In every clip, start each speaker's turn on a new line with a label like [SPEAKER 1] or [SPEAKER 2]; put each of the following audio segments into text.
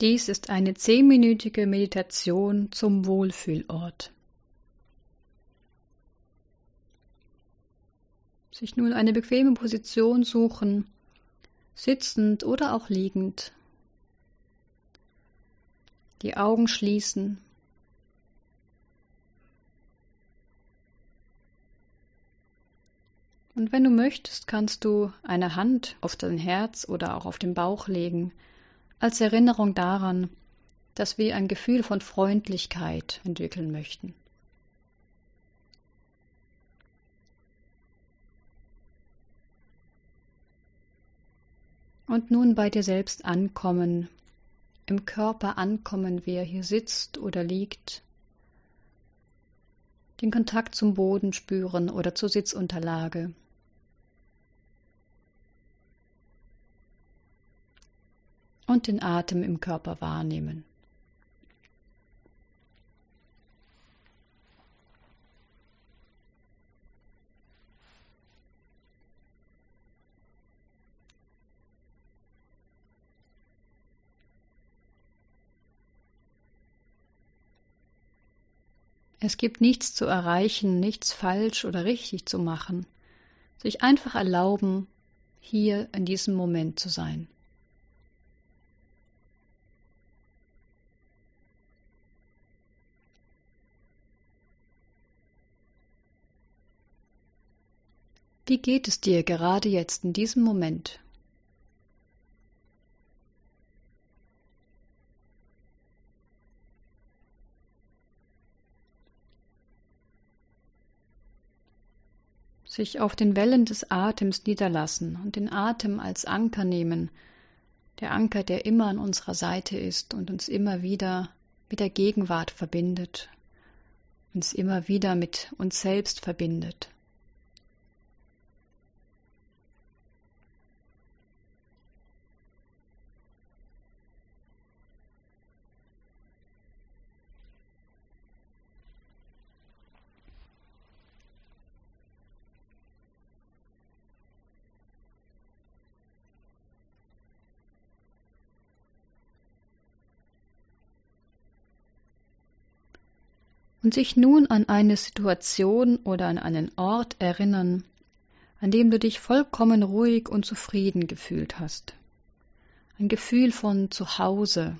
[SPEAKER 1] Dies ist eine zehnminütige Meditation zum Wohlfühlort. Sich nun eine bequeme Position suchen, sitzend oder auch liegend. Die Augen schließen. Und wenn du möchtest, kannst du eine Hand auf dein Herz oder auch auf den Bauch legen als Erinnerung daran, dass wir ein Gefühl von Freundlichkeit entwickeln möchten. Und nun bei dir selbst ankommen, im Körper ankommen, wer hier sitzt oder liegt, den Kontakt zum Boden spüren oder zur Sitzunterlage. Und den Atem im Körper wahrnehmen. Es gibt nichts zu erreichen, nichts falsch oder richtig zu machen, sich einfach erlauben, hier in diesem Moment zu sein. Wie geht es dir gerade jetzt in diesem Moment? Sich auf den Wellen des Atems niederlassen und den Atem als Anker nehmen, der Anker, der immer an unserer Seite ist und uns immer wieder mit der Gegenwart verbindet, uns immer wieder mit uns selbst verbindet. Und sich nun an eine Situation oder an einen Ort erinnern, an dem du dich vollkommen ruhig und zufrieden gefühlt hast. Ein Gefühl von Zuhause,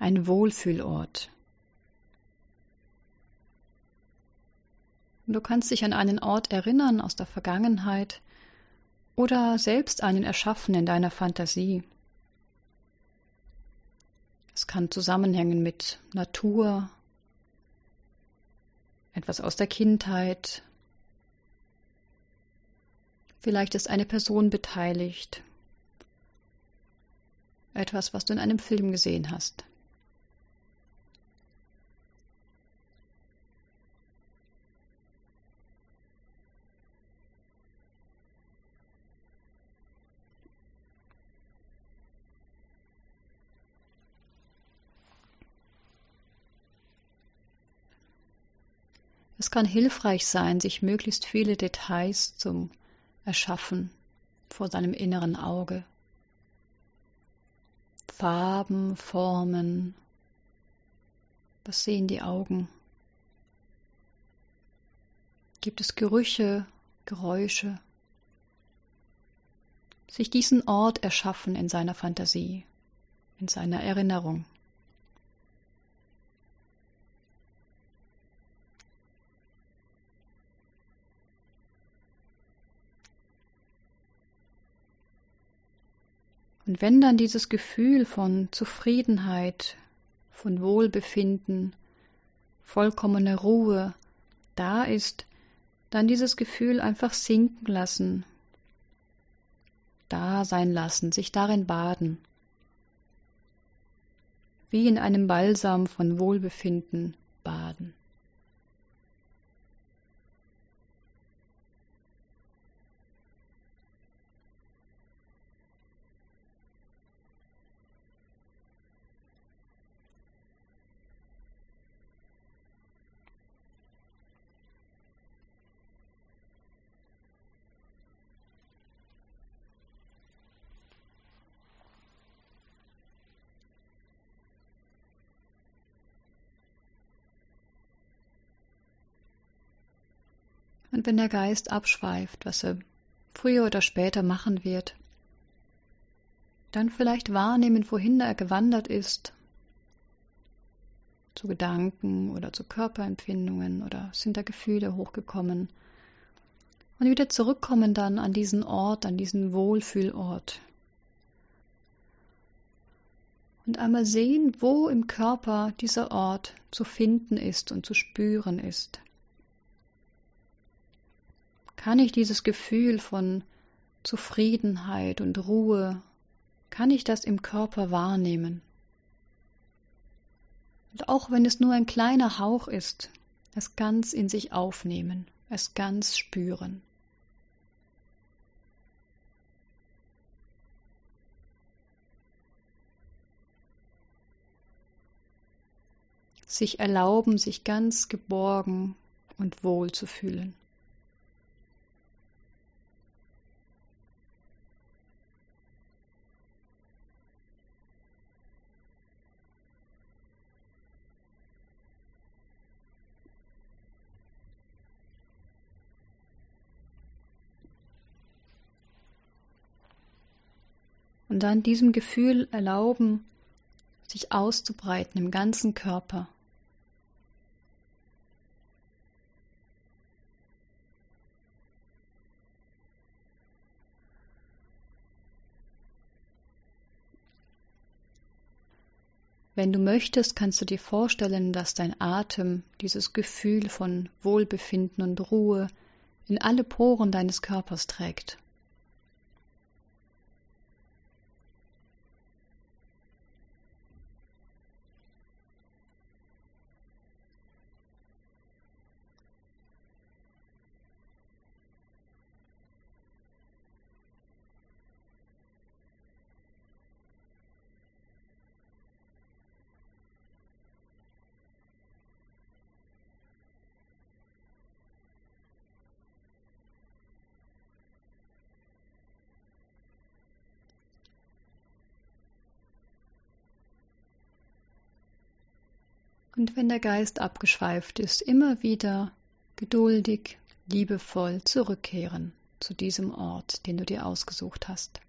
[SPEAKER 1] ein Wohlfühlort. Du kannst dich an einen Ort erinnern aus der Vergangenheit oder selbst einen erschaffen in deiner Fantasie. Es kann zusammenhängen mit Natur, etwas aus der Kindheit. Vielleicht ist eine Person beteiligt. Etwas, was du in einem Film gesehen hast. Es kann hilfreich sein, sich möglichst viele Details zum Erschaffen vor seinem inneren Auge. Farben, Formen. Was sehen die Augen? Gibt es Gerüche, Geräusche? Sich diesen Ort erschaffen in seiner Fantasie, in seiner Erinnerung. Und wenn dann dieses Gefühl von Zufriedenheit, von Wohlbefinden, vollkommener Ruhe da ist, dann dieses Gefühl einfach sinken lassen, da sein lassen, sich darin baden, wie in einem Balsam von Wohlbefinden baden. Und wenn der Geist abschweift, was er früher oder später machen wird, dann vielleicht wahrnehmen, wohin er gewandert ist, zu Gedanken oder zu Körperempfindungen oder sind da Gefühle hochgekommen und wieder zurückkommen dann an diesen Ort, an diesen Wohlfühlort. Und einmal sehen, wo im Körper dieser Ort zu finden ist und zu spüren ist. Kann ich dieses Gefühl von Zufriedenheit und Ruhe, kann ich das im Körper wahrnehmen? Und auch wenn es nur ein kleiner Hauch ist, es ganz in sich aufnehmen, es ganz spüren. Sich erlauben, sich ganz geborgen und wohl zu fühlen. Und dann diesem Gefühl erlauben, sich auszubreiten im ganzen Körper. Wenn du möchtest, kannst du dir vorstellen, dass dein Atem dieses Gefühl von Wohlbefinden und Ruhe in alle Poren deines Körpers trägt. Und wenn der Geist abgeschweift ist, immer wieder geduldig, liebevoll zurückkehren zu diesem Ort, den du dir ausgesucht hast.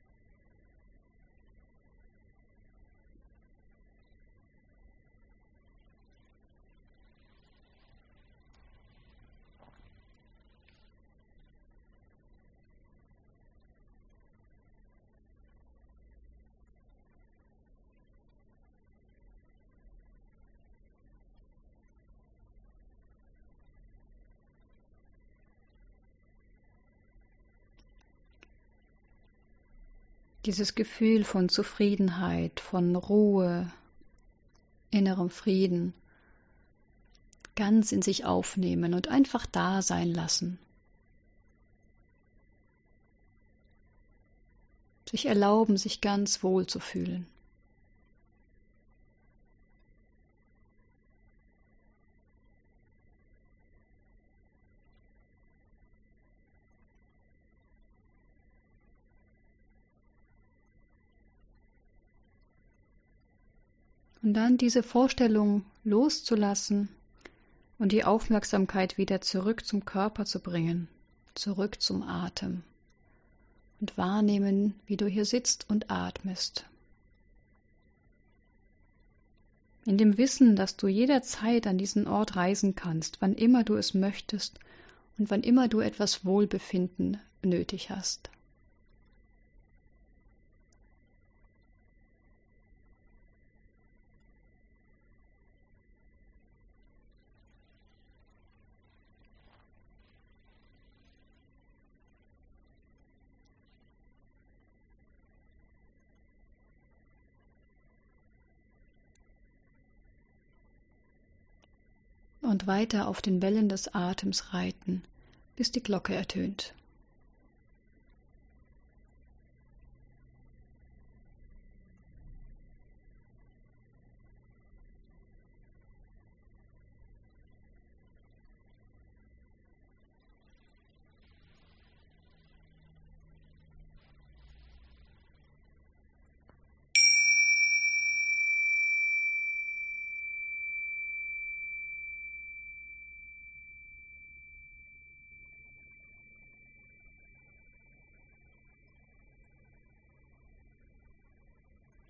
[SPEAKER 1] Dieses Gefühl von Zufriedenheit, von Ruhe, innerem Frieden ganz in sich aufnehmen und einfach da sein lassen. Sich erlauben, sich ganz wohl zu fühlen. Und dann diese Vorstellung loszulassen und die Aufmerksamkeit wieder zurück zum Körper zu bringen, zurück zum Atem und wahrnehmen, wie du hier sitzt und atmest. In dem Wissen, dass du jederzeit an diesen Ort reisen kannst, wann immer du es möchtest und wann immer du etwas Wohlbefinden nötig hast. Und weiter auf den Wellen des Atems reiten, bis die Glocke ertönt.